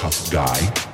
tough guy.